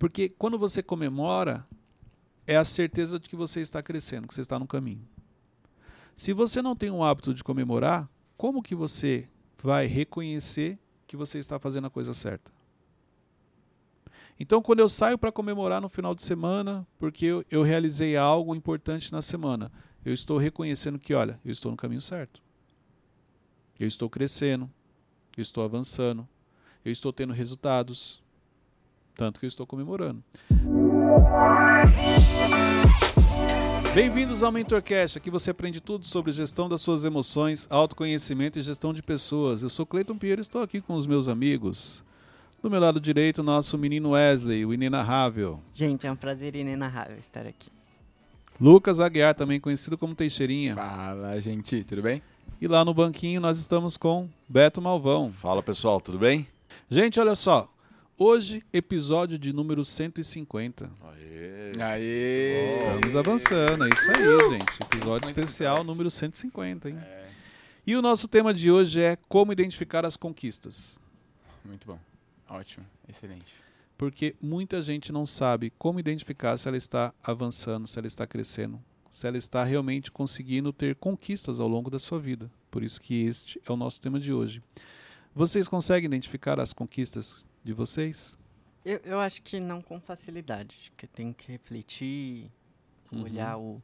Porque quando você comemora, é a certeza de que você está crescendo, que você está no caminho. Se você não tem o hábito de comemorar, como que você vai reconhecer que você está fazendo a coisa certa? Então, quando eu saio para comemorar no final de semana, porque eu, eu realizei algo importante na semana, eu estou reconhecendo que, olha, eu estou no caminho certo. Eu estou crescendo, eu estou avançando, eu estou tendo resultados, tanto que eu estou comemorando. Bem-vindos ao MentorCast. Aqui você aprende tudo sobre gestão das suas emoções, autoconhecimento e gestão de pessoas. Eu sou Cleiton Pinheiro e estou aqui com os meus amigos. Do meu lado direito, nosso menino Wesley, o inenarrável. Gente, é um prazer inenarrável estar aqui. Lucas Aguiar, também conhecido como Teixeirinha. Fala, gente, tudo bem? E lá no banquinho nós estamos com Beto Malvão. Fala pessoal, tudo bem? Gente, olha só. Hoje, episódio de número 150. Aê! Aê! Estamos avançando, é isso aí, gente. Episódio 150 especial número 150, hein? É, E o nosso tema de hoje é como identificar as conquistas. muito bom. Ótimo, excelente. Porque muita gente não sabe como identificar se ela está avançando, se ela está crescendo, se ela está realmente conseguindo ter conquistas ao longo da sua vida. Por isso que este é o nosso tema de hoje. Vocês conseguem identificar as conquistas de vocês? Eu, eu acho que não com facilidade, acho que tem que refletir, Uhum. olhar o,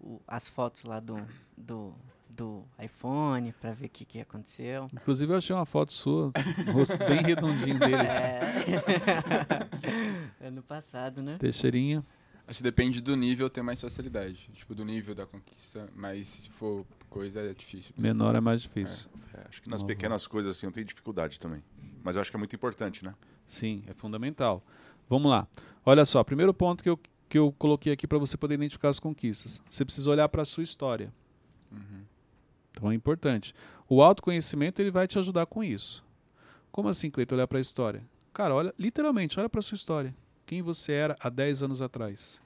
o- as fotos lá do, do, do iPhone pra ver o que, que aconteceu. Inclusive eu achei uma foto sua, o rosto bem redondinho deles. É. ano passado, né? Teixeirinha. Acho que depende do nível ter mais facilidade. Tipo, do nível da conquista, mas se for coisa é difícil. Menor é mais difícil. É, acho que nas pequenas coisas assim eu tenho dificuldade também. Mas eu acho que é muito importante, né? Sim, é fundamental. Vamos lá. Olha só, primeiro ponto que eu, que eu coloquei aqui para você poder identificar as conquistas. Você precisa olhar para a sua história. Uhum. Então é importante. O autoconhecimento ele vai te ajudar com isso. Como assim, Cleiton, olhar para a história? Cara, olha, literalmente, olha para a sua história. Quem você era há 10 anos atrás.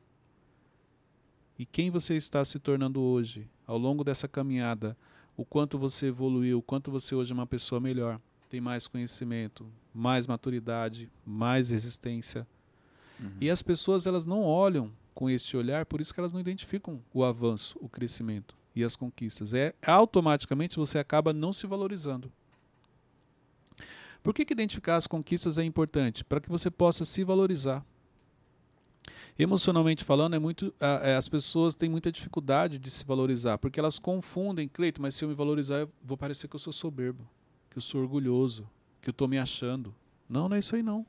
E quem você está se tornando hoje, ao longo dessa caminhada. O quanto você evoluiu, o quanto você hoje é uma pessoa melhor. Tem mais conhecimento, mais maturidade, mais resistência. Uhum. E as pessoas elas não olham com este olhar, por isso que elas não identificam o avanço, o crescimento e as conquistas. É automaticamente você acaba não se valorizando. Por que, que identificar as conquistas é importante? Para que você possa se valorizar. Emocionalmente falando, é muito, a- é, as pessoas têm muita dificuldade de se valorizar, porque elas confundem, Cleito, mas se eu me valorizar, eu vou parecer que eu sou soberbo, que eu sou orgulhoso, que eu estou me achando. Não, não é isso aí não.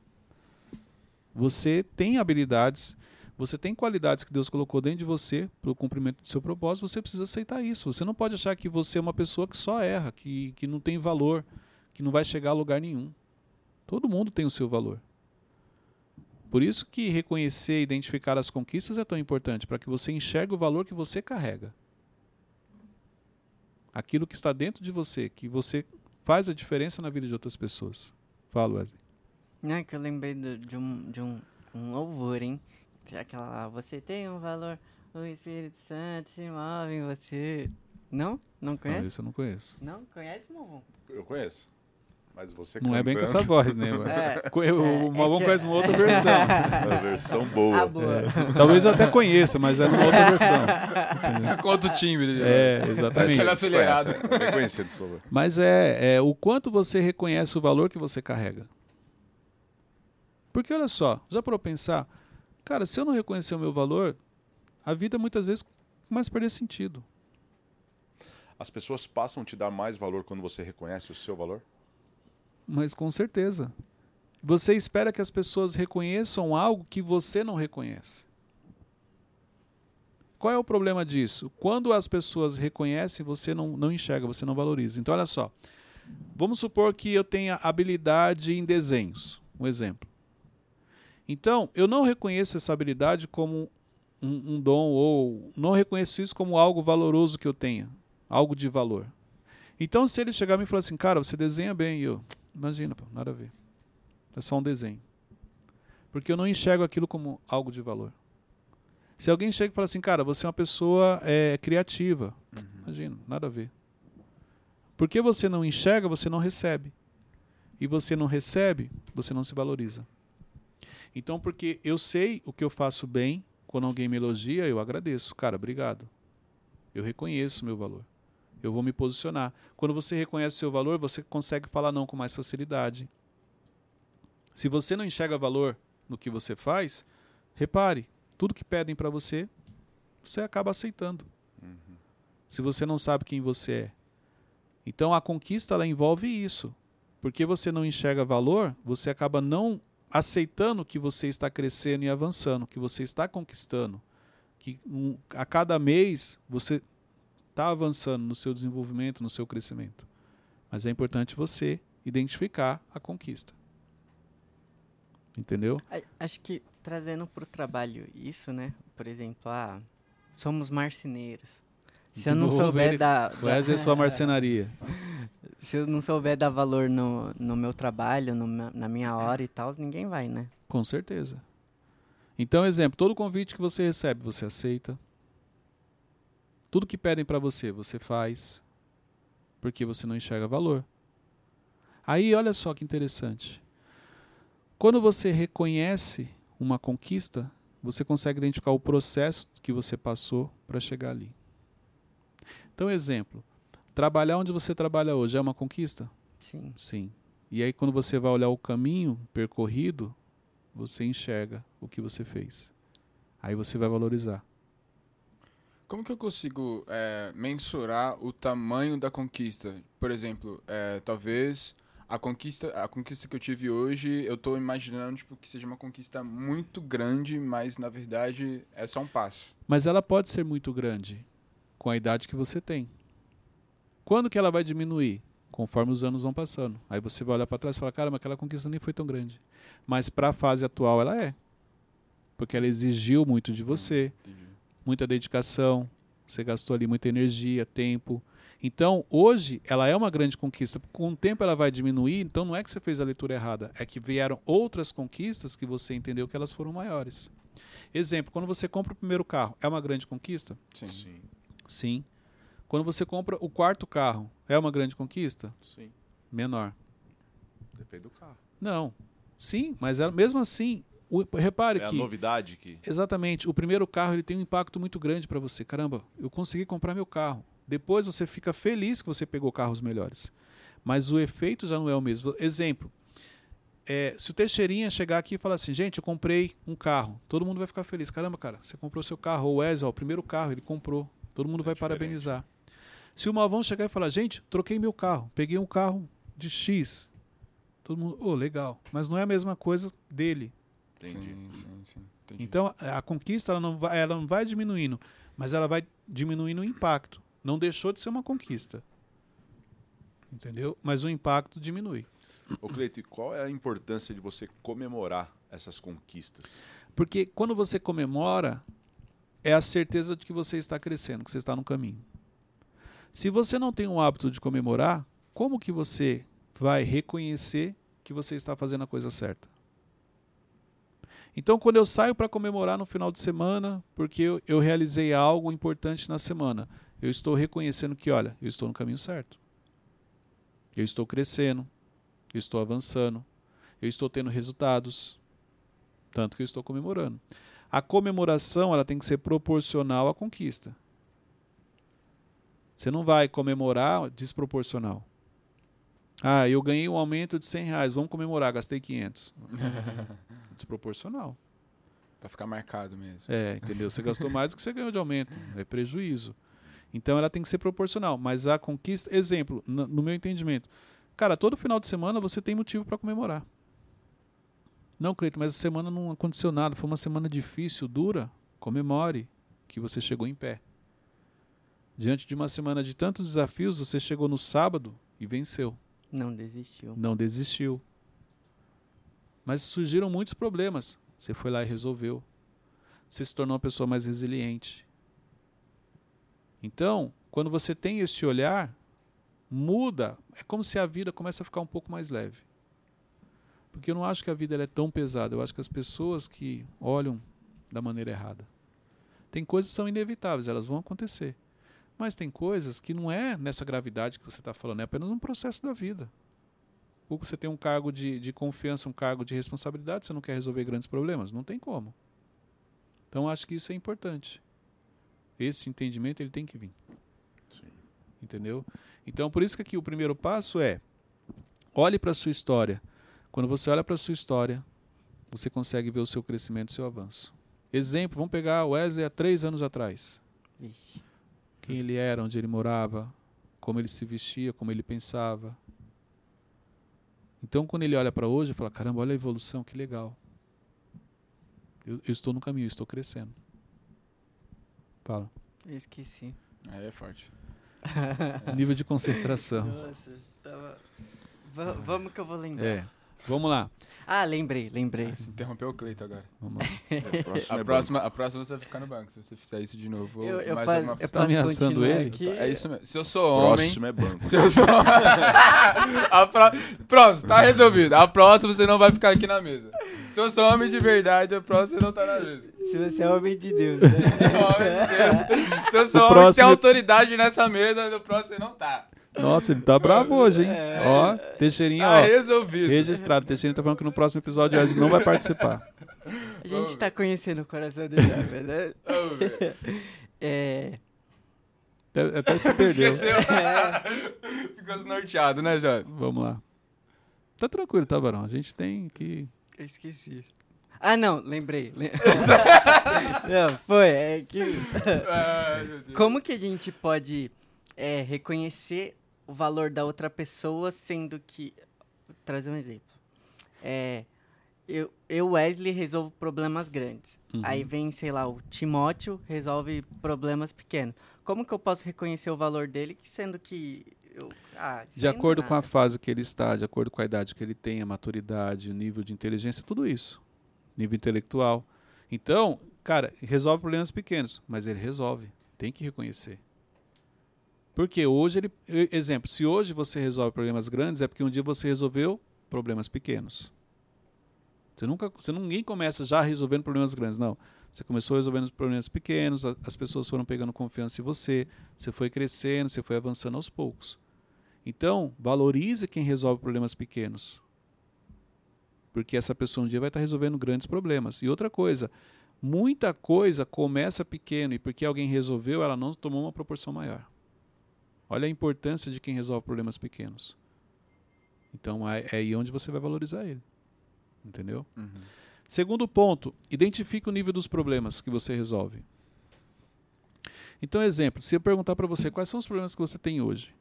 Você tem habilidades, você tem qualidades que Deus colocou dentro de você para o cumprimento do seu propósito, você precisa aceitar isso. Você não pode achar que você é uma pessoa que só erra, que, que não tem valor, que não vai chegar a lugar nenhum. Todo mundo tem o seu valor. Por isso que reconhecer e identificar as conquistas é tão importante, para que você enxergue o valor que você carrega. Aquilo que está dentro de você, que você faz a diferença na vida de outras pessoas. Fala, Wesley. Não, é que eu lembrei do- de, um, de um, um louvor, hein? Que é Aquela lá, você tem um valor, o Espírito Santo se move em você. Não? Não Não, conhece? isso eu não conheço. Não? Conhece, Malvão? Eu conheço. Mas você Não é bem com cantando, essa voz, né? É. É, o Malvão é que- conhece uma outra versão. É a versão boa. Ah, boa. Talvez eu até conheça, mas é numa outra versão. Tá com outro timbre. já. É, Vai exatamente. ser acelerado. Conhece, é reconhecido, por favor. Mas é, é o quanto você reconhece o valor que você carrega. Porque olha só, já para pensar, cara, se eu não reconhecer o meu valor, a vida muitas vezes começa a perder sentido. As pessoas passam a te dar mais valor quando você reconhece o seu valor? Mas com certeza. Você espera que as pessoas reconheçam algo que você não reconhece. Qual é o problema disso? Quando as pessoas reconhecem, você não, não enxerga, você não valoriza. Então, olha só. Vamos supor que eu tenha habilidade em desenhos. Um exemplo. Então, eu não reconheço essa habilidade como um, um dom, ou não reconheço isso como algo valoroso que eu tenha, algo de valor. Então, se ele chegar e me falar assim, cara, você desenha bem, eu, imagina, pô, nada a ver. É só um desenho. Porque eu não enxergo aquilo como algo de valor. Se alguém chega e fala assim, cara, você é uma pessoa é, criativa, imagina, nada a ver. Porque você não enxerga, você não recebe. E você não recebe, você não se valoriza. Então, porque eu sei o que eu faço bem, quando alguém me elogia, eu agradeço. Cara, obrigado. Eu reconheço meu valor. Eu vou me posicionar. Quando você reconhece o seu valor, você consegue falar não com mais facilidade. Se você não enxerga valor no que você faz, repare, tudo que pedem para você, você acaba aceitando. Se você não sabe quem você é. Então a conquista ela envolve isso. Porque você não enxerga valor, você acaba não aceitando que você está crescendo e avançando, que você está conquistando, que um, a cada mês você está avançando no seu desenvolvimento, no seu crescimento. Mas é importante você identificar a conquista. Entendeu? Acho que trazendo para o trabalho isso, né? Por exemplo, ah, somos marceneiros. Se De eu não souber ele- dar- Wesley é sua marcenaria. se eu não souber dar valor no, no meu trabalho, no na minha hora e tal, ninguém vai, né? Com certeza. Então, exemplo, todo convite que você recebe, você aceita. Tudo que pedem para você, você faz. Porque você não enxerga valor. Aí, olha só que interessante. Quando você reconhece uma conquista, você consegue identificar o processo que você passou para chegar ali. Então, exemplo, trabalhar onde você trabalha hoje é uma conquista? Sim. Sim. E aí, quando você vai olhar o caminho percorrido, você enxerga o que você fez. Aí você vai valorizar. Como que eu consigo é, mensurar o tamanho da conquista? Por exemplo, é, talvez a conquista, a conquista que eu tive hoje, eu estou imaginando tipo, que seja uma conquista muito grande, mas na verdade é só um passo. Mas ela pode ser muito grande com a idade que você tem. Quando que ela vai diminuir? Conforme os anos vão passando. Aí você vai olhar para trás e falar: caramba, aquela conquista nem foi tão grande. Mas para a fase atual, ela é. Porque ela exigiu muito de você. Entendi. Muita dedicação, você gastou ali muita energia, tempo. Então, hoje, ela é uma grande conquista. Com o tempo, ela vai diminuir. Então, não é que você fez a leitura errada, é que vieram outras conquistas que você entendeu que elas foram maiores. Exemplo: quando você compra o primeiro carro, é uma grande conquista? Sim. Sim, Sim. Quando você compra o quarto carro, é uma grande conquista? sim. Menor. Depende do carro. Não. Sim, mas ela- mesmo assim, o- repare É a que. novidade que. Exatamente. O primeiro carro ele tem um impacto muito grande para você. Caramba, eu consegui comprar meu carro. Depois você fica feliz que você pegou carros melhores. Mas o efeito já não é o mesmo. Exemplo. é, se o Teixeirinha chegar aqui e falar assim, gente, eu comprei um carro, todo mundo vai ficar feliz. Caramba, cara, você comprou seu carro. Ou o Wesley, ó, o primeiro carro, ele comprou. Todo mundo É vai diferente. parabenizar. Se o Malvão chegar e falar, gente, troquei meu carro, peguei um carro de X. Todo mundo, ô, legal. Mas não é a mesma coisa dele. Entendi. Sim, sim, sim. Entendi. Então, a conquista ela não, vai, ela não vai diminuindo, mas ela vai diminuindo o impacto. Não deixou de ser uma conquista. Entendeu? Mas o impacto diminui. Ô, Cleito, e qual é a importância de você comemorar essas conquistas? Porque quando você comemora, é a certeza de que você está crescendo, que você está no caminho. Se você não tem o hábito de comemorar, como que você vai reconhecer que você está fazendo a coisa certa? Então, quando eu saio para comemorar no final de semana, porque eu, eu realizei algo importante na semana, eu estou reconhecendo que, olha, eu estou no caminho certo. Eu estou crescendo, eu estou avançando, eu estou tendo resultados, tanto que eu estou comemorando. A comemoração ela tem que ser proporcional à conquista. Você não vai comemorar desproporcional. Ah, eu ganhei um aumento de 100 reais, vamos comemorar, gastei 500. desproporcional. Pra ficar marcado mesmo. É, entendeu? Você gastou mais do que você ganhou de aumento. É prejuízo. Então ela tem que ser proporcional. Mas a conquista, exemplo, no, no meu entendimento, cara, todo final de semana você tem motivo para comemorar. Não, Cleiton, mas a semana não aconteceu nada. Foi uma semana difícil, dura. Comemore que você chegou em pé. Diante de uma semana de tantos desafios, você chegou no sábado e venceu. Não desistiu. Não desistiu. Mas surgiram muitos problemas. Você foi lá e resolveu. Você se tornou uma pessoa mais resiliente. Então, quando você tem esse olhar, muda. É como se a vida começa a ficar um pouco mais leve. Porque eu não acho que a vida é tão pesada. Eu acho que as pessoas que olham da maneira errada. Tem coisas que são inevitáveis, elas vão acontecer. Mas tem coisas que não é nessa gravidade que você está falando, é apenas um processo da vida. ou você tem um cargo de, de confiança, um cargo de responsabilidade, você não quer resolver grandes problemas? Não tem como. Então acho que isso é importante. Esse entendimento ele tem que vir. Sim. Entendeu? Então por isso que aqui o primeiro passo é olhe para a sua história. Quando você olha para a sua história, você consegue ver o seu crescimento, o seu avanço. Exemplo, vamos pegar o Wesley há três anos atrás. Vixe. Quem ele era, onde ele morava, como ele se vestia, como ele pensava. Então, quando ele olha para hoje, ele fala: caramba, olha a evolução, que legal. Eu, eu estou no caminho, eu estou crescendo. Fala. Eu esqueci. Aí é forte. Nível de concentração. Nossa, tava... Va- vamos que eu vou lembrar. É. Vamos lá. Ah, lembrei, lembrei. Ah, Você interrompeu o Cleito agora. Vamos lá. É, o próximo A é próxima, a próxima você vai ficar no banco. Se você fizer isso de novo, Eu, eu, mais alguma... eu Você tá ameaçando ele? Aqui. É isso mesmo. Se eu sou homem... Próximo é banco. Se eu sou... A pró- Pronto, tá resolvido. A próxima você não vai ficar aqui na mesa. Se eu sou homem de verdade, a próxima você não tá na mesa. Se você é homem de Deus, né? Se eu sou homem de Deus- Se eu sou O homem que tem próximo- autoridade nessa mesa, no próximo você não tá. Nossa, ele tá bravo hoje, hein? É. Ó, Teixeirinha, Tá ó. resolvido. Registrado. Teixeirinha tá falando que no próximo episódio Wesley não vai participar. A gente tá conhecendo o coração do jovem, né? Vamos ver. É. Até até se perdeu. Esqueceu. Ficou desnorteado, né, Jovem? Vamos lá. Tá tranquilo, tá, Barão? A gente tem que. Eu esqueci. Ah, não, lembrei. Lem- não, foi. É que. Ai, Deus. Como que a gente pode é, reconhecer o valor da outra pessoa, sendo que. Vou trazer um exemplo. É, eu, eu, Wesley, resolvo problemas grandes. Uhum. Aí vem, sei lá, o Timóteo resolve problemas pequenos. Como que eu posso reconhecer o valor dele, sendo que. Eu, ah, De acordo com a nada. fase que ele está, de acordo com a idade que ele tem, a maturidade, o nível de inteligência, tudo isso. Nível intelectual. Então, cara, resolve problemas pequenos, mas ele resolve. Tem que reconhecer. Porque hoje ele. Exemplo, se hoje você resolve problemas grandes, é porque um dia você resolveu problemas pequenos. Você nunca. Você, ninguém começa já resolvendo problemas grandes, não. Você começou resolvendo problemas pequenos, a- as pessoas foram pegando confiança em você, você foi crescendo, você foi avançando aos poucos. Então, valorize quem resolve problemas pequenos. Porque essa pessoa um dia vai estar resolvendo grandes problemas. E outra coisa, muita coisa começa pequeno e porque alguém resolveu, ela não tomou uma proporção maior. Olha a importância de quem resolve problemas pequenos. Então é, é aí onde você vai valorizar ele. Entendeu? Uhum. Segundo ponto, identifique o nível dos problemas que você resolve. Então, exemplo, se eu perguntar para você quais são os problemas que você tem hoje,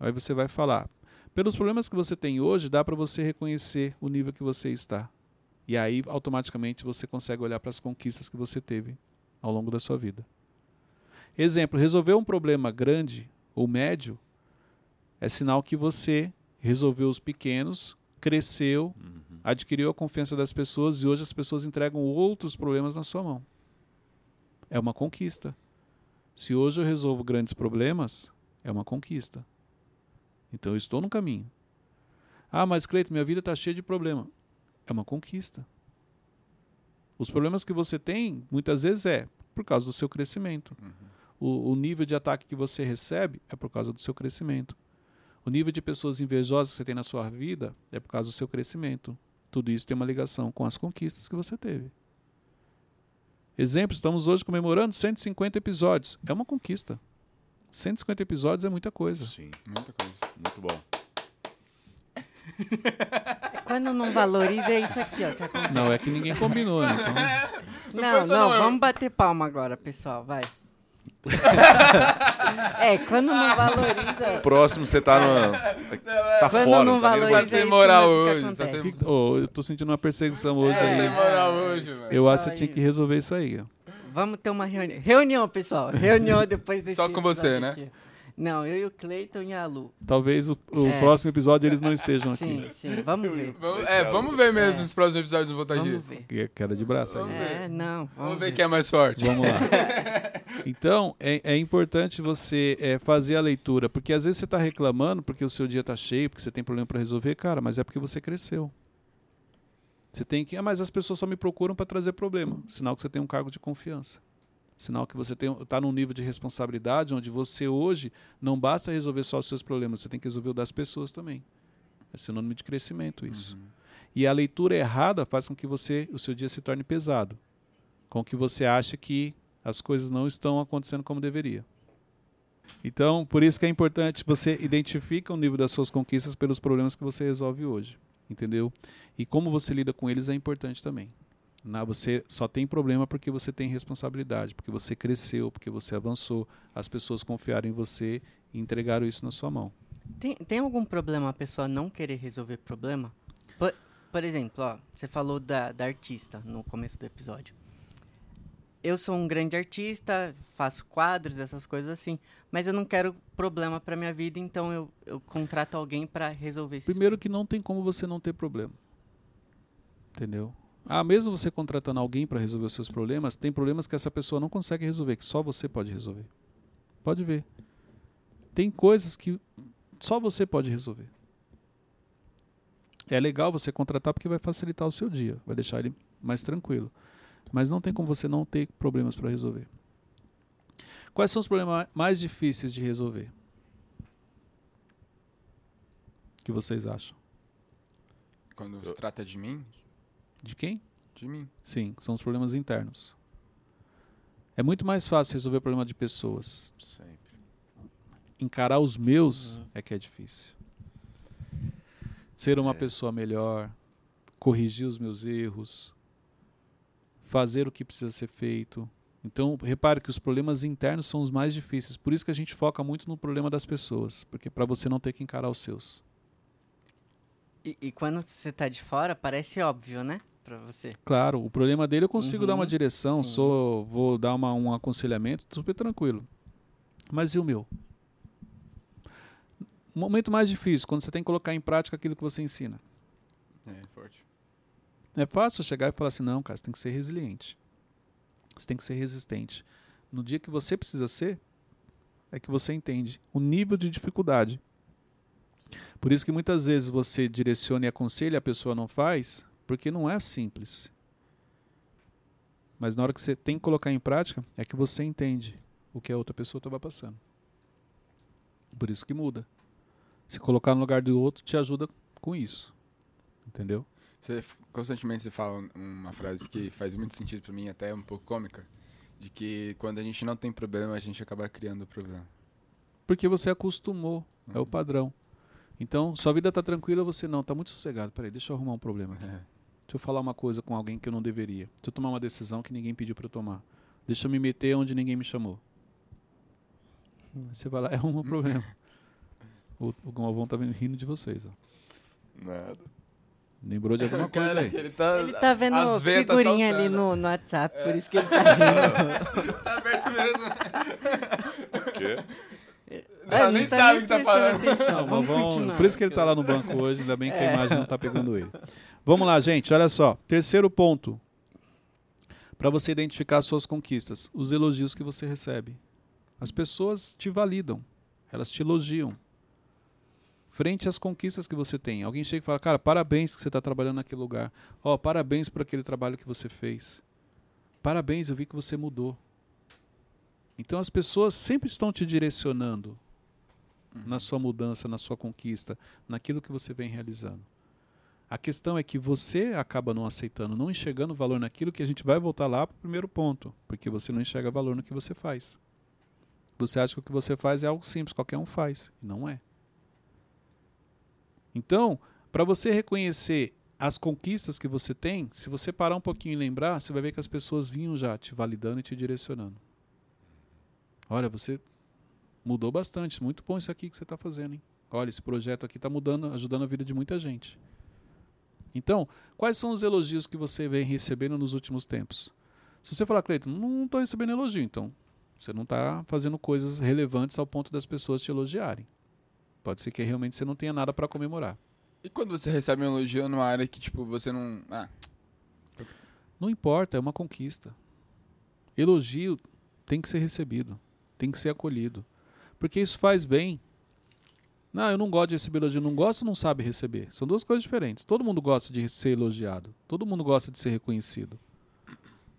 aí você vai falar. Pelos problemas que você tem hoje, dá para você reconhecer o nível que você está. E aí, automaticamente, você consegue olhar para as conquistas que você teve ao longo da sua vida. Exemplo, resolver um problema grande ou médio é sinal que você resolveu os pequenos, cresceu, Uhum. adquiriu a confiança das pessoas e hoje as pessoas entregam outros problemas na sua mão. É uma conquista. Se hoje eu resolvo grandes problemas, é uma conquista. Então eu estou no caminho. Ah, mas Cleiton, minha vida está cheia de problema. É uma conquista. Os problemas que você tem, muitas vezes é por causa do seu crescimento. O, o nível de ataque que você recebe é por causa do seu crescimento. O nível de pessoas invejosas que você tem na sua vida é por causa do seu crescimento. Tudo isso tem uma ligação com as conquistas que você teve. Exemplo, estamos hoje comemorando 150 episódios. É uma conquista. 150 episódios é muita coisa. Sim, Muita coisa. muito bom. Quando não valoriza, é isso aqui, ó. Que acontece. Não, é que ninguém combinou. Então, Não Não, não, eu- vamos bater palma agora, pessoal, vai. É, quando não valoriza. Próximo você tá no. Tá Quando fora. não tá valoriza, Tá é sem moral hoje, tá sem- oh, eu tô sentindo uma perseguição hoje É, sem aí. moral hoje, velho. Eu acho que tinha que resolver isso aí. Vamos ter uma reunião. Reunião, pessoal. Reunião depois desse Só com você, né? aqui. Não, eu e o Cleiton e a Lu. Talvez o, o É. próximo episódio eles não estejam aqui. Sim, sim, vamos ver. Vamos, é, vamos ver mesmo É. nos próximos episódios do Volta Vamos aqui. ver. Que é queda de braço aí. É, não. Vamos, Vamos ver quem é mais forte. Vamos lá. Então, é, é importante você é, fazer a leitura, porque às vezes você está reclamando porque o seu dia está cheio, porque você tem problema para resolver, cara, mas é porque você cresceu. Você tem que. Ah, mas as pessoas só me procuram para trazer problema. Sinal que você tem um cargo de confiança. Sinal que você está num nível de responsabilidade onde você hoje não basta resolver só os seus problemas, você tem que resolver o das pessoas também. É sinônimo de crescimento isso. Uhum. E a leitura errada faz com que você, o seu dia se torne pesado. Com que você ache que as coisas não estão acontecendo como deveria. Então, por isso que é importante você identifica o nível das suas conquistas pelos problemas que você resolve hoje, entendeu? E como você lida com eles é importante também. Na, você só tem problema porque você tem responsabilidade, porque você cresceu, porque você avançou, as pessoas confiaram em você e entregaram isso na sua mão. Tem, tem algum problema a pessoa não querer resolver problema? Por, por exemplo, ó, você falou da, da artista no começo do episódio. Eu sou um grande artista, faço quadros, essas coisas assim, mas eu não quero problema para minha vida, então eu, eu contrato alguém para resolver isso. Primeiro que não tem como você não ter problema. Entendeu? Ah, mesmo você contratando alguém para resolver os seus problemas, tem problemas que essa pessoa não consegue resolver, que só você pode resolver. Pode ver. Tem coisas que só você pode resolver. É legal você contratar porque vai facilitar o seu dia, vai deixar ele mais tranquilo. Mas não tem como você não ter problemas para resolver. Quais são os problemas mais difíceis de resolver? O que vocês acham? Quando se trata de mim, De quem? de mim. Sim, são os problemas internos. É muito mais fácil resolver problema de pessoas. Sempre. Encarar os meus Uhum. é que é difícil. Ser uma É. pessoa melhor, corrigir os meus erros, fazer o que precisa ser feito. Então, repare que os problemas internos são os mais difíceis. Por isso que a gente foca muito no problema das pessoas, porque para você não ter que encarar os seus. E, e quando você tá de fora, parece óbvio, né? Pra você. Claro, o problema dele eu consigo dar uma Uhum, direção, sim. sou, vou dar uma, um aconselhamento super tranquilo. Mas e o meu? O momento mais difícil, quando você tem que colocar em prática aquilo que você ensina. É, forte. É fácil chegar e falar assim, não, cara, você tem que ser resiliente. Você tem que ser resistente. No dia que você precisa ser, é que você entende o nível de dificuldade. Por isso que muitas vezes você direciona e aconselha a pessoa não faz, porque não é simples. Mas na hora que você tem que colocar em prática, é que você entende o que a outra pessoa estava passando. Por isso que muda. Se colocar no lugar do outro te ajuda com isso. Entendeu? Você constantemente você fala uma frase que faz muito sentido pra mim, até um pouco cômica, de que quando a gente não tem problema, a gente acaba criando problema. Porque você acostumou, é o Uhum. padrão. Então, sua vida tá tranquila, você não, tá muito sossegado. Peraí, deixa eu arrumar um problema aqui. É. Deixa eu falar uma coisa com alguém que eu não deveria. Deixa eu tomar uma decisão que ninguém pediu para eu tomar. Deixa eu me meter onde ninguém me chamou. Você vai lá, é um problema. O, o Galvão tá vendo- rindo de vocês. Ó. Nada. Lembrou de alguma coisa Cara, aí. ele tá, Ele tá vendo as tá figurinha ali saltando. no, no WhatsApp, por isso que ele tá rindo. tá aberto mesmo. O quê? Não, ele nem tá sabe o que tá falando. atenção. Vamos continuar. por isso que ele tá lá no banco hoje, ainda bem que a imagem não tá pegando ele. Vamos lá, gente, olha só. Terceiro ponto. Para você identificar as suas conquistas, os elogios que você recebe. As pessoas te validam, elas te elogiam. Frente às conquistas que você tem. Alguém chega e fala, cara, parabéns que você está trabalhando naquele lugar. Ó, parabéns por aquele trabalho que você fez. Parabéns, eu vi que você mudou. Então as pessoas sempre estão te direcionando na sua mudança, na sua conquista, naquilo que você vem realizando. A questão é que você acaba não aceitando, não enxergando valor naquilo que a gente vai voltar lá para o primeiro ponto, porque você não enxerga valor no que você faz. Você acha que o que você faz é algo simples, qualquer um faz, e não é. Então, para você reconhecer as conquistas que você tem, se você parar um pouquinho e lembrar, você vai ver que as pessoas vinham já te validando e te direcionando. Olha, você mudou bastante, muito bom isso aqui que você está fazendo, hein? Olha, esse projeto aqui está mudando, ajudando a vida de muita gente. Então, quais são os elogios que você vem recebendo nos últimos tempos? Se você falar, Cleiton, não estou recebendo elogio, então você não está fazendo coisas relevantes ao ponto das pessoas te elogiarem. Pode ser que realmente você não tenha nada para comemorar. E quando você recebe um elogio numa área que, tipo, você não. Ah, Não importa, é uma conquista. Elogio tem que ser recebido, tem que ser acolhido. Porque isso faz bem. Não, eu não gosto de receber elogio. Não gosta ou não sabe receber? São duas coisas diferentes. Todo mundo gosta de ser elogiado. Todo mundo gosta de ser reconhecido.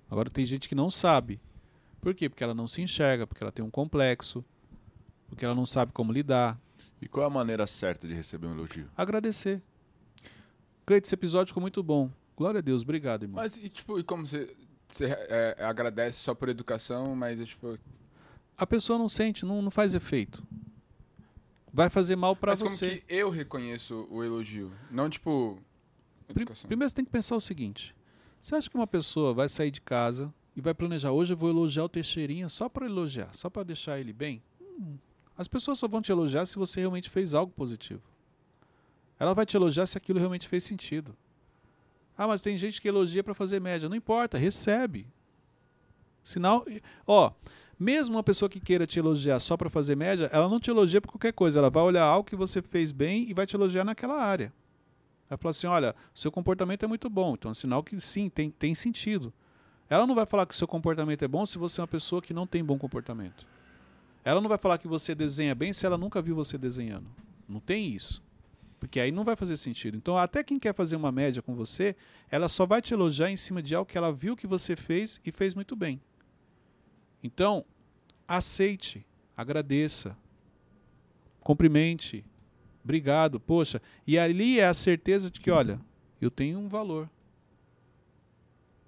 Agora tem gente que não sabe. Por quê? Porque ela não se enxerga, porque ela tem um complexo, porque ela não sabe como lidar. E qual é a maneira certa de receber um elogio? Agradecer. Cleide, esse episódio ficou muito bom. Glória a Deus, obrigado, irmão. Mas, e, tipo, e como você, você é, agradece só por educação, mas, é, tipo... A pessoa não sente, não, não faz efeito. Vai fazer mal pra mas você. como que eu reconheço o elogio? Não, tipo... Educação. Primeiro você tem que pensar o seguinte: você acha que uma pessoa vai sair de casa e vai planejar hoje eu vou elogiar o Teixeirinha só para elogiar, só para deixar ele bem? Hum. As pessoas só vão te elogiar se você realmente fez algo positivo. Ela vai te elogiar se aquilo realmente fez sentido. Ah, mas tem gente que elogia para fazer média. Não importa, recebe. Sinal, ó, mesmo uma pessoa que queira te elogiar só para fazer média, ela não te elogia por qualquer coisa. Ela vai olhar algo que você fez bem e vai te elogiar naquela área. Ela fala assim: olha, seu comportamento é muito bom. Então é um sinal que sim, tem, tem sentido. Ela não vai falar que seu comportamento é bom se você é uma pessoa que não tem bom comportamento. Ela não vai falar que você desenha bem se ela nunca viu você desenhando. Não tem isso. Porque aí não vai fazer sentido. Então, até quem quer fazer uma média com você, ela só vai te elogiar em cima de algo que ela viu que você fez e fez muito bem. Então, aceite, agradeça, cumprimente, obrigado, poxa. E ali é a certeza de que, olha, eu tenho um valor.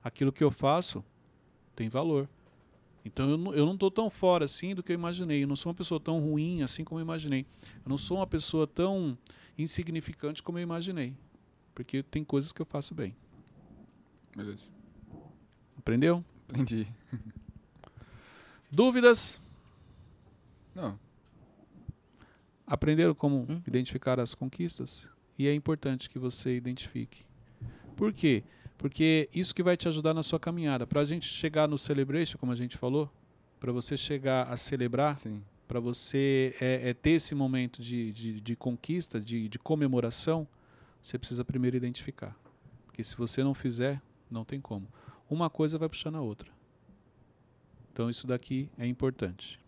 Aquilo que eu faço tem valor. Então eu não, tô tão fora assim do que eu imaginei. Eu não sou uma pessoa tão ruim assim como eu imaginei. Eu não sou uma pessoa tão insignificante como eu imaginei. Porque tem coisas que eu faço bem. Beleza. Aprendeu? Entendi. Dúvidas? Não. Aprenderam como Hum. identificar as conquistas? E é importante que você identifique. Por quê? Porque isso que vai te ajudar na sua caminhada. Para a gente chegar no celebration, como a gente falou, para você chegar a celebrar, para você é, é ter esse momento de, de, de conquista, de, de comemoração, você precisa primeiro identificar. Porque se você não fizer, não tem como. Uma coisa vai puxando a outra. Então isso daqui é importante.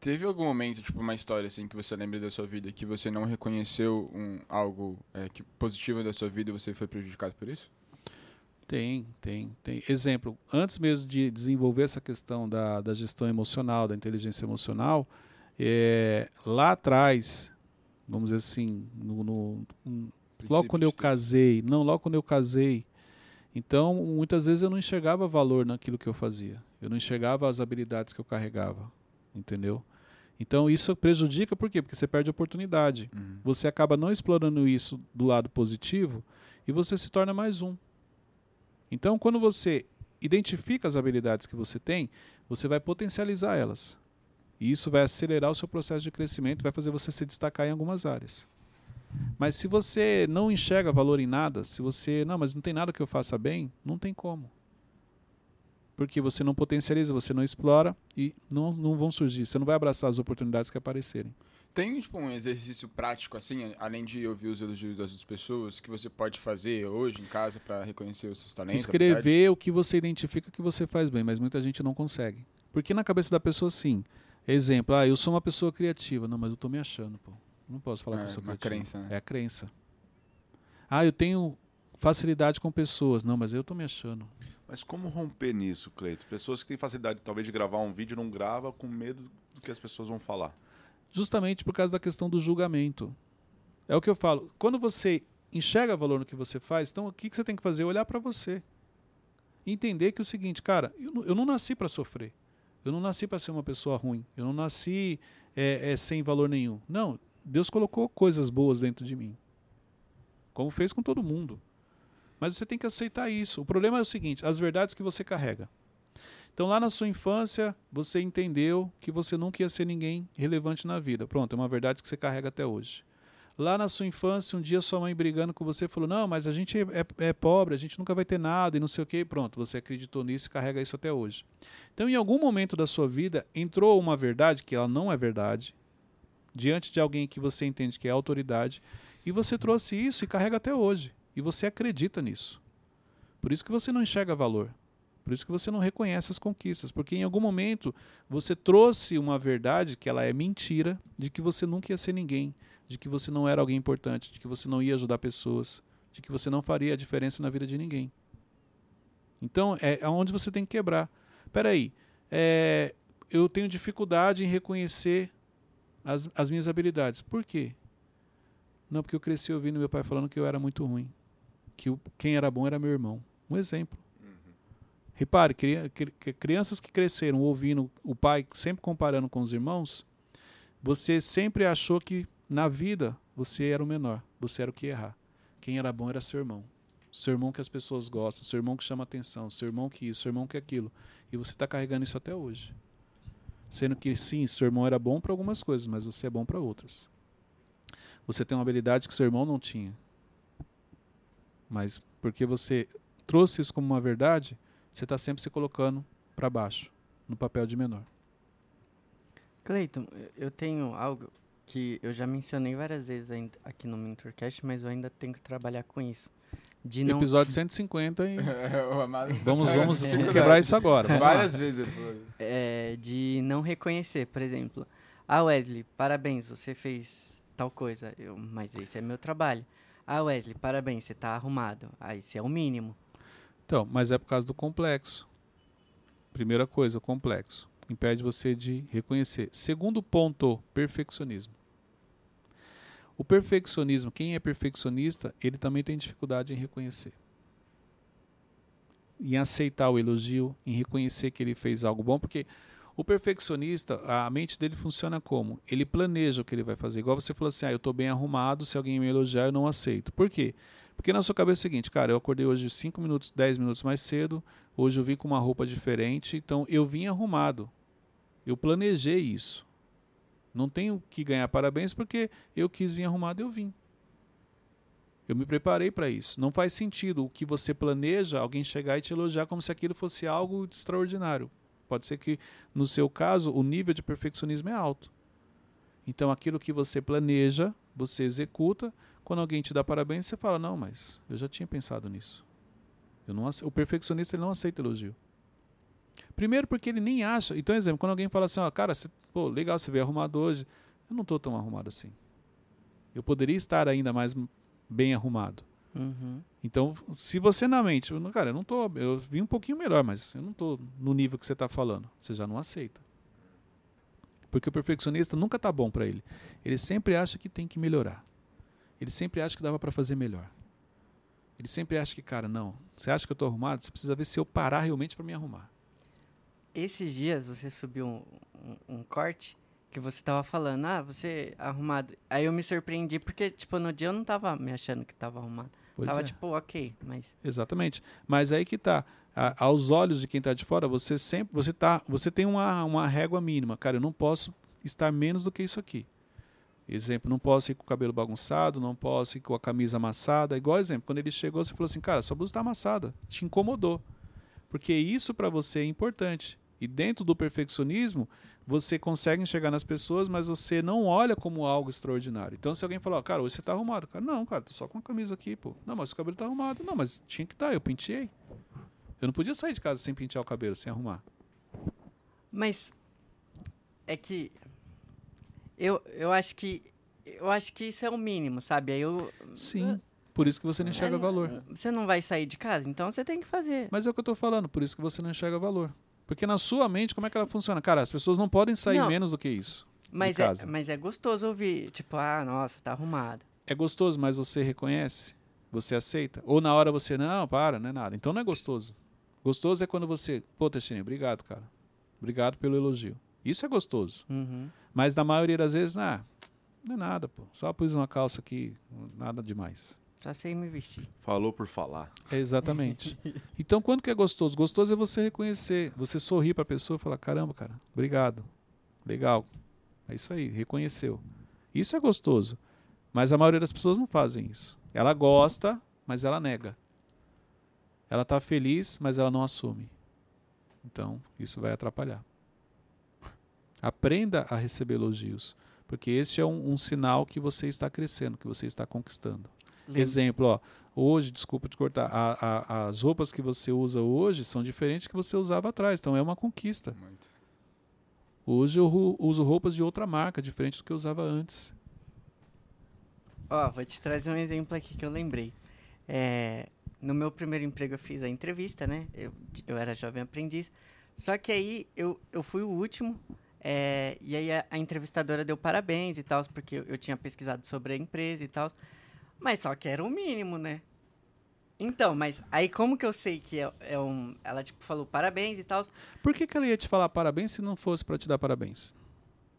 Teve algum momento, tipo, uma história assim que você lembra da sua vida que você não reconheceu um, algo é, que, positivo da sua vida e você foi prejudicado por isso? Tem, tem, tem. Exemplo, antes mesmo de desenvolver essa questão da, da gestão emocional, da inteligência emocional, é, lá atrás, vamos dizer assim, no, no- um- logo quando eu casei, não, logo quando eu casei, então muitas vezes eu não enxergava valor naquilo que eu fazia, eu não enxergava as habilidades que eu carregava, entendeu? Então isso prejudica, por quê? Porque você perde a oportunidade Uhum. você acaba não explorando isso do lado positivo e você se torna mais um. Então, quando você identifica as habilidades que você tem, você vai potencializar elas. E isso vai acelerar o seu processo de crescimento, vai fazer você se destacar em algumas áreas. Mas se você não enxerga valor em nada, se você, não, mas não tem nada que eu faça bem, não tem como. Porque você não potencializa, você não explora e não, não vão surgir. Você não vai abraçar as oportunidades que aparecerem. Tem, tipo, um exercício prático, assim, além de ouvir os elogios das outras pessoas, que você pode fazer hoje em casa pra reconhecer os seus talentos? Escrever o que você identifica que você faz bem, mas muita gente não consegue. Porque na cabeça da pessoa, sim. Exemplo, ah, eu sou uma pessoa criativa. Não, mas eu tô me achando, pô. Não posso falar que É, eu sou uma criativa. crença, né? É a crença. Ah, eu tenho facilidade com pessoas. Não, mas eu tô me achando. Mas como romper nisso, Cleito? Pessoas que têm facilidade, talvez, de gravar um vídeo não grava com medo do que as pessoas vão falar. Justamente por causa da questão do julgamento. É o que eu falo. Quando você enxerga valor no que você faz, então o que que você tem que fazer? Olhar para você. Entender que é o seguinte, cara, eu não, eu não nasci para sofrer. Eu não nasci para ser uma pessoa ruim. Eu não nasci é, é, sem valor nenhum. Não, Deus colocou coisas boas dentro de mim. Como fez com todo mundo. Mas você tem que aceitar isso. O problema é o seguinte: as verdades que você carrega. Então, lá na sua infância, você entendeu que você nunca ia ser ninguém relevante na vida. Pronto, é uma verdade que você carrega até hoje. Lá na sua infância, um dia sua mãe brigando com você falou: Não, mas a gente é, é- é pobre, a gente nunca vai ter nada e não sei o quê. Pronto, você acreditou nisso e carrega isso até hoje. Então, em algum momento da sua vida, entrou uma verdade que ela não é verdade, diante de alguém que você entende que é autoridade, e você trouxe isso e carrega até hoje. E você acredita nisso. Por isso que você não enxerga valor. Por isso que você não reconhece as conquistas, porque em algum momento você trouxe uma verdade que ela é mentira, de que você nunca ia ser ninguém, de que você não era alguém importante, de que você não ia ajudar pessoas, de que você não faria a diferença na vida de ninguém. Então é aonde você tem que quebrar. Peraí, é, eu tenho dificuldade em reconhecer as, as minhas habilidades. Por quê? Não, porque eu cresci ouvindo meu pai falando que eu era muito ruim. Que o, quem era bom era meu irmão. Um exemplo. Repare, cri- cri- crianças que cresceram ouvindo o pai sempre comparando com os irmãos, você sempre achou que na vida você era o menor, você era o que errar. Quem era bom era seu irmão. Seu irmão que as pessoas gostam, seu irmão que chama atenção, seu irmão que isso, seu irmão que aquilo. E você está carregando isso até hoje. Sendo que sim, seu irmão era bom para algumas coisas, mas você é bom para outras. Você tem uma habilidade que seu irmão não tinha. Mas porque você trouxe isso como uma verdade, você está sempre se colocando para baixo, no papel de menor. Cleiton, eu tenho algo que eu já mencionei várias vezes aqui no Mentorcast, mas eu ainda tenho que trabalhar com isso. De não Episódio 150 e Amado vamos, vamos quebrar isso agora. Várias vezes é, de não reconhecer, por exemplo. Ah, Wesley, parabéns, você fez tal coisa. Eu, mas esse é meu trabalho. Ah, Wesley, parabéns, você tá arrumado. Ah, esse é o mínimo. Então, mas é por causa do complexo. Primeira coisa, o complexo. Impede você de reconhecer. Segundo ponto, perfeccionismo. O perfeccionismo, quem é perfeccionista, ele também tem dificuldade em reconhecer. Em aceitar o elogio, em reconhecer que ele fez algo bom, porque o perfeccionista, a mente dele funciona como? Ele planeja o que ele vai fazer. Igual você falou assim: ah, eu estou bem arrumado, se alguém me elogiar, eu não aceito. Por quê? Porque na sua cabeça é o seguinte, cara, eu acordei hoje 5 minutos, 10 minutos mais cedo, hoje eu vim com uma roupa diferente, então eu vim arrumado. Eu planejei isso. Não tenho que ganhar parabéns porque eu quis vir arrumado, eu vim. Eu me preparei para isso. Não faz sentido o que você planeja alguém chegar e te elogiar como se aquilo fosse algo extraordinário. Pode ser que, no seu caso, o nível de perfeccionismo é alto. Então, aquilo que você planeja, você executa. Quando alguém te dá parabéns, você fala: Não, mas eu já tinha pensado nisso. Eu não o perfeccionista ele não aceita elogio. Primeiro, porque ele nem acha. Então, exemplo, quando alguém fala assim: ó, Cara, você, pô, legal, você veio arrumado hoje. Eu não estou tão arrumado assim. Eu poderia estar ainda mais bem arrumado. Uhum. Então, se você na mente, cara, eu não tô, eu vim um pouquinho melhor, mas eu não tô no nível que você está falando. Você já não aceita. Porque o perfeccionista nunca tá bom para ele. Ele sempre acha que tem que melhorar. Ele sempre acha que dava para fazer melhor. Ele sempre acha que, cara, não. Você acha que eu tô arrumado? Você precisa ver se eu parar realmente para me arrumar. Esses dias você subiu um, um- um corte que você tava falando, ah, você arrumado. Aí eu me surpreendi, porque, tipo, no dia eu não tava me achando que tava arrumado. Pois tava é. tipo, ok, mas. Exatamente. Mas aí que tá. A- aos olhos de quem está de fora, você sempre, você tá, você tem uma, uma régua mínima. Cara, eu não posso estar menos do que isso aqui. Exemplo, não posso ir com o cabelo bagunçado, não posso ir com a camisa amassada. Igual exemplo, quando ele chegou, você falou assim, cara, sua blusa está amassada. Te incomodou. Porque isso para você é importante. E dentro do perfeccionismo, você consegue enxergar nas pessoas, mas você não olha como algo extraordinário. Então, se alguém falar, cara, hoje você tá arrumado. Cara, não, cara, tô só com a camisa aqui, pô. Não, mas o cabelo tá arrumado. Não, mas tinha que estar, eu penteei. Eu não podia sair de casa sem pentear o cabelo, sem arrumar. Mas. É que. Eu, eu acho que. Eu acho que isso é o mínimo, sabe? Aí eu. Sim. Por isso que você não enxerga É, valor. Você não vai sair de casa, então você tem que fazer. Mas é o que eu tô falando, por isso que você não enxerga valor. Porque na sua mente, como é que ela funciona? Cara, as pessoas não podem sair Não. menos do que isso. Mas é, mas é gostoso ouvir, tipo, ah, nossa, tá arrumado. É gostoso, mas você reconhece? Você aceita? Ou na hora você, não, para, não é nada. Então não é gostoso. Gostoso é quando você, pô, Teixeira, obrigado, cara. Obrigado pelo elogio. Isso é gostoso. Uhum. Mas na maioria das vezes, nah, não é nada, pô. Só pus uma calça aqui, nada demais. Só sei me vestir. Falou por falar. É exatamente. então, quando que é gostoso? Gostoso é você reconhecer, você sorrir para a pessoa e falar: caramba, cara, obrigado. Legal. É isso aí, reconheceu. Isso é gostoso. Mas a maioria das pessoas não fazem isso. Ela gosta, mas ela nega. Ela está feliz, mas ela não assume. Então, isso vai atrapalhar. Aprenda a receber elogios, porque esse é um, um sinal que você está crescendo, que você está conquistando. Lembre- Exemplo, ó, hoje, desculpa te cortar, a- a- as roupas que você usa hoje são diferentes que você usava atrás, então é uma conquista. Muito. Hoje eu uso roupas de outra marca, diferente do que eu usava antes. Ó, vou te trazer um exemplo aqui que eu lembrei. É, no meu primeiro emprego eu fiz a entrevista, né? Eu, eu era jovem aprendiz. Só que aí eu, eu fui o último. É, e aí a, a entrevistadora deu parabéns e tal, porque eu, eu tinha pesquisado sobre a empresa e tal. Mas só que era o mínimo, né? Então, mas aí como que eu sei que é, é um. Ela, tipo, falou parabéns e tal. Por que, que ela ia te falar parabéns se não fosse pra te dar parabéns?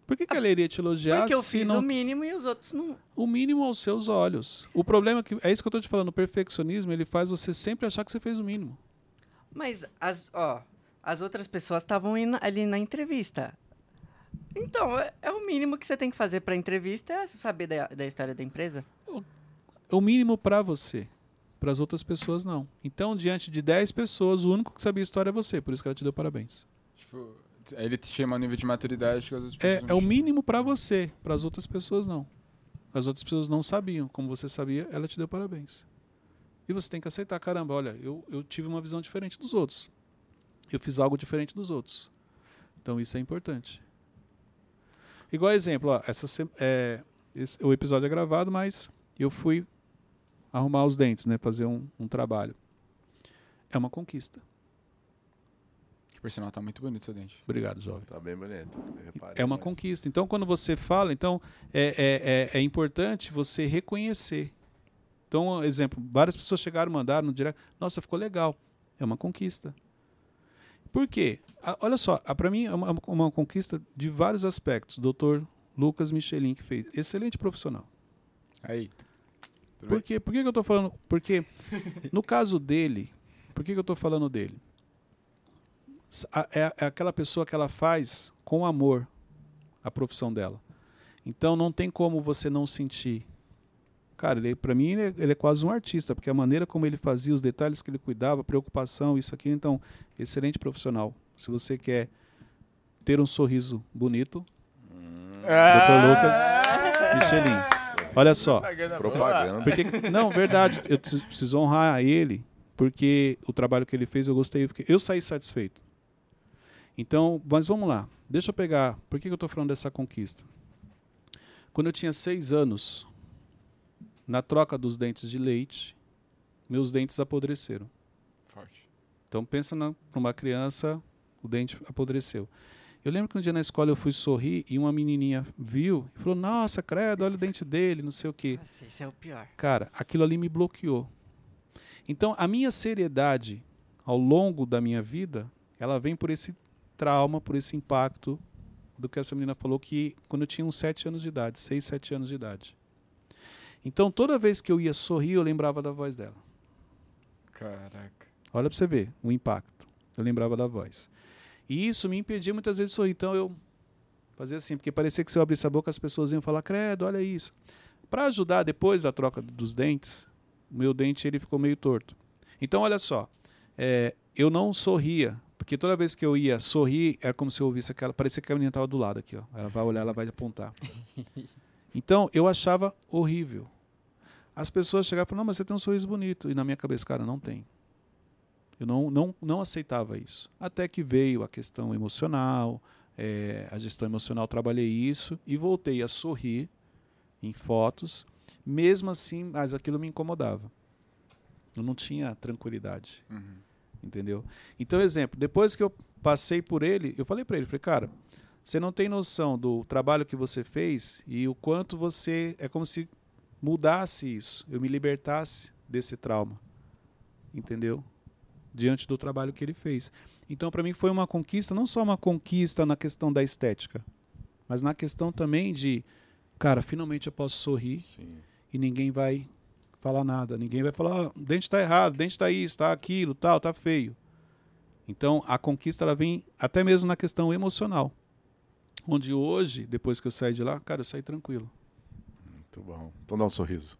Por que, que ela iria te elogiar Porque eu se fiz não o mínimo e os outros não. o mínimo aos seus olhos? O problema é que é isso que eu tô te falando, o perfeccionismo, ele faz você sempre achar que você fez o mínimo. Mas as, ó, as outras pessoas estavam indo ali na entrevista. Então, é, é o mínimo que você tem que fazer pra entrevista é saber da, da história da empresa. É o mínimo pra você. Para as outras pessoas não. Então, diante de 10 pessoas, o único que sabia a história é você, por isso que ela te deu parabéns. Tipo, ele tinha um nível de maturidade que as outras É, pessoas é o mínimo pra você, para as outras pessoas não. As outras pessoas não sabiam, como você sabia, ela te deu parabéns. E você tem que aceitar, caramba, olha, eu, eu tive uma visão diferente dos outros. Eu fiz algo diferente dos outros. Então isso é importante. Igual exemplo, ó, essa, é, esse- o episódio é gravado, mas eu fui arrumar os dentes, né, fazer um, um trabalho. É uma conquista. Que por sinal tá muito bonito seu dente. Obrigado, jovem. Tá bem bonito. É uma mas- conquista. Então, quando você fala, então é, é, é, é importante você reconhecer. Então, exemplo, várias pessoas chegaram, mandaram no direct. Nossa, ficou legal. É uma conquista. Por quê? A- olha só, para mim é uma, uma conquista de vários aspectos. Doutor Lucas Michelin que fez. Excelente profissional. Aí. Tudo Por quê? Por que, que eu estou falando? Porque no caso dele, por que, que eu estou falando dele? É, é aquela pessoa que ela faz com amor a profissão dela. Então não tem como você não sentir. Cara, ele, para mim ele é, ele é quase um artista, porque a maneira como ele fazia, os detalhes que ele cuidava, a preocupação, isso aqui, então, excelente profissional. Se você quer ter um sorriso bonito, Dr. Lucas Michelin. Olha só. Propaganda. Porque, não, verdade, eu preciso honrar ele, porque o trabalho que ele fez eu gostei, eu, saí satisfeito. Então, mas vamos lá, deixa eu pegar, por que que eu estou falando dessa conquista? Quando eu tinha seis anos, na troca dos dentes de leite, meus dentes apodreceram. Forte. Então pensa na- numa criança, o dente apodreceu. Eu lembro que um dia na escola eu fui sorrir e uma menininha viu e falou: Nossa, credo, olha o dente dele, não sei o quê. Nossa, esse é o pior. Cara, aquilo ali me bloqueou. Então, a minha seriedade ao longo da minha vida, ela vem por esse trauma, por esse impacto do que essa menina falou que quando eu tinha uns 7 anos de idade, 6, 7 anos de idade. Então, toda vez que eu ia sorrir, eu lembrava da voz dela. Caraca. Olha pra você ver o impacto. Eu lembrava da voz. E isso me impedia muitas vezes de sorrir. Então eu fazia assim, porque parecia que se eu abrisse a boca as pessoas iam falar, credo, olha isso. Para ajudar depois da troca dos dentes, o meu dente ele ficou meio torto. Então olha só, é, eu não sorria, porque toda vez que eu ia sorrir, era como se eu ouvisse aquela, parecia que a menina estava do lado aqui, ó. Ela vai olhar, ela vai apontar. Então eu achava horrível. As pessoas chegavam e falavam, não, mas você tem um sorriso bonito. E na minha cabeça, cara, não tem. Eu não, não, não aceitava isso. Até que veio a questão emocional, eh, a gestão emocional, trabalhei isso e voltei a sorrir em fotos. Mesmo assim, mas aquilo me incomodava. Eu não tinha tranquilidade, Uhum. entendeu? Então, exemplo, depois que eu passei por ele, eu falei para ele, falei, cara, você não tem noção do trabalho que você fez e o quanto você é como se mudasse isso, eu me libertasse desse trauma, entendeu? Diante do trabalho que ele fez. Então, para mim, foi uma conquista, não só uma conquista na questão da estética, mas na questão também de, cara, finalmente eu posso sorrir Sim. e ninguém vai falar nada. Ninguém vai falar, "Ah, o dente está errado, o dente está isso, está aquilo, tal, tá feio. Então, a conquista ela vem até mesmo na questão emocional. Onde hoje, depois que eu saí de lá, cara, eu saí tranquilo. Muito bom. Então dá um sorriso.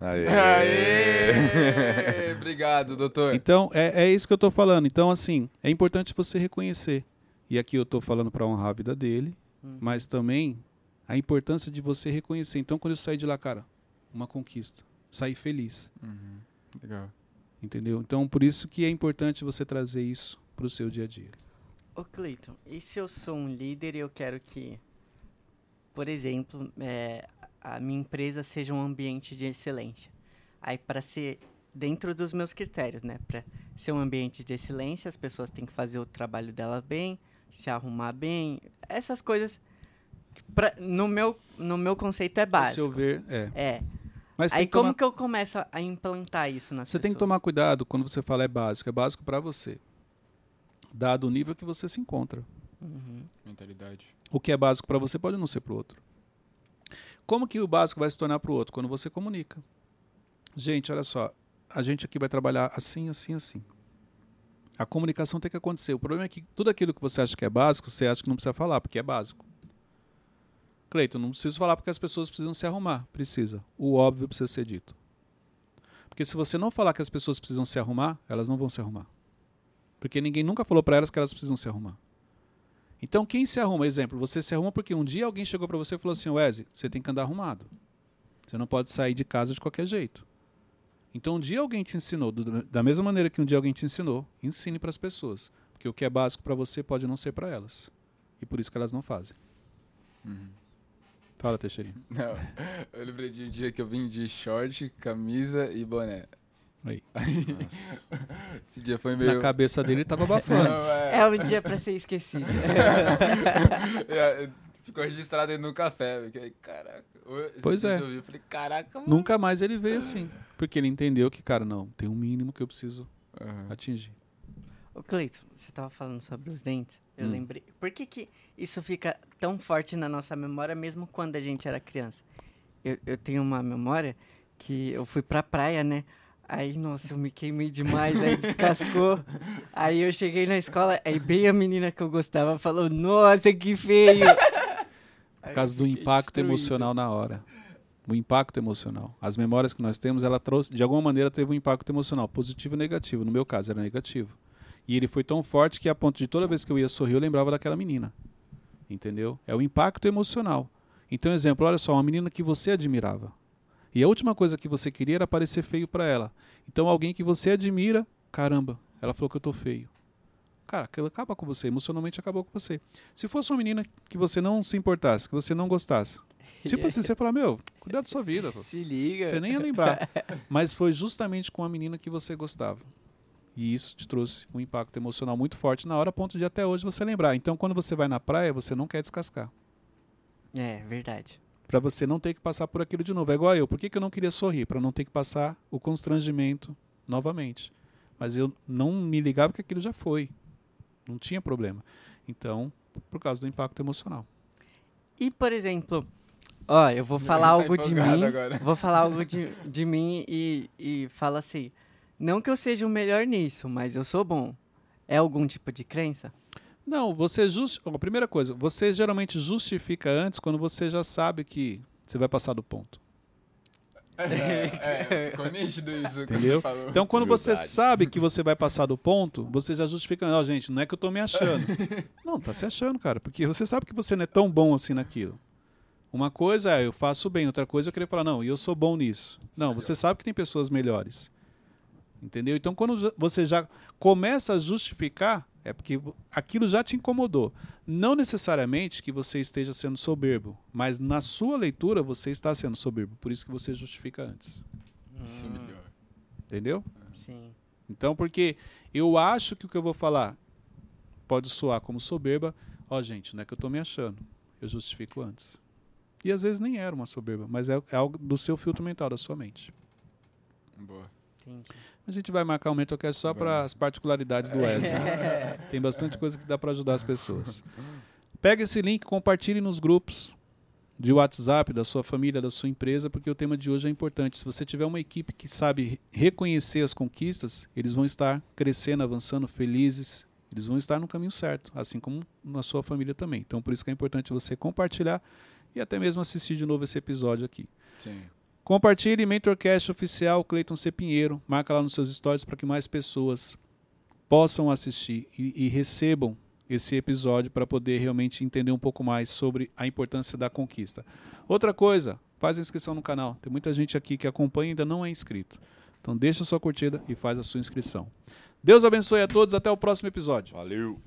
Aê! Aê! Obrigado, doutor. Então, é, é isso que eu estou falando. Então, assim, é importante você reconhecer. E aqui eu estou falando para honrar a vida dele, Hum. mas também a importância de você reconhecer. Então, quando eu saí de lá, cara, uma conquista. Saí feliz, Uhum. Legal. entendeu? Então, por isso que é importante você trazer isso para o seu dia a dia. Ô Cleiton, e se eu sou um líder e eu quero que, por exemplo, é, a minha empresa seja um ambiente de excelência? Aí, para ser dentro dos meus critérios, né? Para ser um ambiente de excelência, as pessoas têm que fazer o trabalho dela bem, se arrumar bem, essas coisas pra- no meu no meu conceito é Se eu básico. ver, é. É. Mas Aí como tomar- que eu começo a- implantar isso nas Você tem que pessoas? tomar cuidado quando você fala é básico. É básico para você. Dado o nível que você se encontra. Uhum. Mentalidade. O que é básico para você pode não ser para o outro. Como que o básico vai se tornar para o outro? Quando você comunica. Gente, olha só. A gente aqui vai trabalhar assim, assim, assim. A comunicação tem que acontecer. O problema é que tudo aquilo que você acha que é básico, você acha que não precisa falar, porque é básico. Cleiton, não preciso falar porque as pessoas precisam se arrumar. Precisa. O óbvio precisa ser dito. Porque se você não falar que as pessoas precisam se arrumar, elas não vão se arrumar. Porque ninguém nunca falou para elas que elas precisam se arrumar. Então, quem se arruma? Exemplo, você se arruma porque um dia alguém chegou para você e falou assim: Wesley, você tem que andar arrumado. Você não pode sair de casa de qualquer jeito. Então, um dia alguém te ensinou, do- da mesma maneira que um dia alguém te ensinou, ensine para as pessoas. Porque o que é básico para você pode não ser para elas. E por isso que elas não fazem. Uhum. Fala, Teixeirinho. Não, eu lembrei de um dia que eu vim de short, camisa e boné. Aí. Esse dia foi meio... Na cabeça dele tava abafando. É- É um dia pra ser esquecido. É, Ficou registrado aí no café. fiquei, Caraca. Pois é. Eu, vi, eu falei, caraca, mano. Nunca mais ele veio assim. Porque ele entendeu que, cara, não, tem um mínimo que eu preciso Aham. atingir. Ô, Cleiton, você tava falando sobre os dentes. Eu Hum. lembrei. Por que, que isso fica tão forte na nossa memória, mesmo quando a gente era criança? Eu, eu tenho uma memória que eu fui pra praia, né? Aí, nossa, eu me queimei demais, aí descascou. Aí eu cheguei na escola, aí bem a menina que eu gostava falou, nossa, que feio! Por causa do impacto emocional na hora. O impacto emocional. As memórias que nós temos, ela trouxe, de alguma maneira, teve um impacto emocional, positivo e negativo. No meu caso, era negativo. E ele foi tão forte que a ponto de toda vez que eu ia sorrir, eu lembrava daquela menina. Entendeu? É o impacto emocional. Então, exemplo, olha só, uma menina que você admirava. E a última coisa que você queria era parecer feio para ela. Então, alguém que você admira, caramba, ela falou que eu tô feio. Cara, aquilo acaba com você, emocionalmente acabou com você. Se fosse uma menina que você não se importasse, que você não gostasse, tipo assim, você fala, meu, cuidado da sua vida, pô. Se liga. você nem ia lembrar. Mas foi justamente com a menina que você gostava. E isso te trouxe um impacto emocional muito forte na hora, a ponto de até hoje você lembrar. Então, quando você vai na praia, você não quer descascar. É, verdade. Pra você não ter que passar por aquilo de novo. É igual eu. Por que, que eu não queria sorrir? Pra não ter que passar o constrangimento novamente. Mas eu não me ligava que aquilo já foi. Não tinha problema. Então, por causa do impacto emocional. E, por exemplo, ó, eu vou falar Tá algo de mim. agora. Vou falar algo de, de mim e, e fala assim. Não que eu seja o melhor nisso, mas eu sou bom. É algum tipo de crença? Não, você just... a primeira coisa, você geralmente justifica antes quando você já sabe que você vai passar do ponto. É, é, ficou nítido isso que Entendeu? você falou. Então, quando você Humildade. sabe que você vai passar do ponto, você já justifica, ó, gente, não é que eu tô me achando. não, tá se achando, cara, porque você sabe que você não é tão bom assim naquilo. Uma coisa é eu faço bem, outra coisa é eu querer falar, não, e eu sou bom nisso. Não, você sabe que tem pessoas melhores. Entendeu? Então, quando você já começa a justificar, é porque aquilo já te incomodou. Não necessariamente que você esteja sendo soberbo, mas na sua leitura você está sendo soberbo. Por isso que você justifica antes. Isso é melhor. Entendeu? Sim. Então, porque eu acho que o que eu vou falar pode soar como soberba. Ó, gente, não é que eu tô me achando. Eu justifico antes. E às vezes nem era uma soberba, mas é, é algo do seu filtro mental, da sua mente. Boa. Entendi. A gente vai marcar um MentorCast só para as particularidades do Wesley. Tem bastante coisa que dá para ajudar as pessoas. Pega esse link, compartilhe nos grupos de WhatsApp da sua família, da sua empresa, porque o tema de hoje é importante. Se você tiver uma equipe que sabe reconhecer as conquistas, eles vão estar crescendo, avançando, felizes. Eles vão estar no caminho certo, assim como na sua família também. Então, por isso que é importante você compartilhar e até mesmo assistir de novo esse episódio aqui. Sim. Compartilhe Mentorcast Oficial Cleiton C. Pinheiro. Marca lá nos seus stories para que mais pessoas possam assistir e, e recebam esse episódio para poder realmente entender um pouco mais sobre a importância da conquista. Outra coisa, faz a inscrição no canal. Tem muita gente aqui que acompanha e ainda não é inscrito. Então deixa a sua curtida e faz a sua inscrição. Deus abençoe a todos. Até o próximo episódio. Valeu.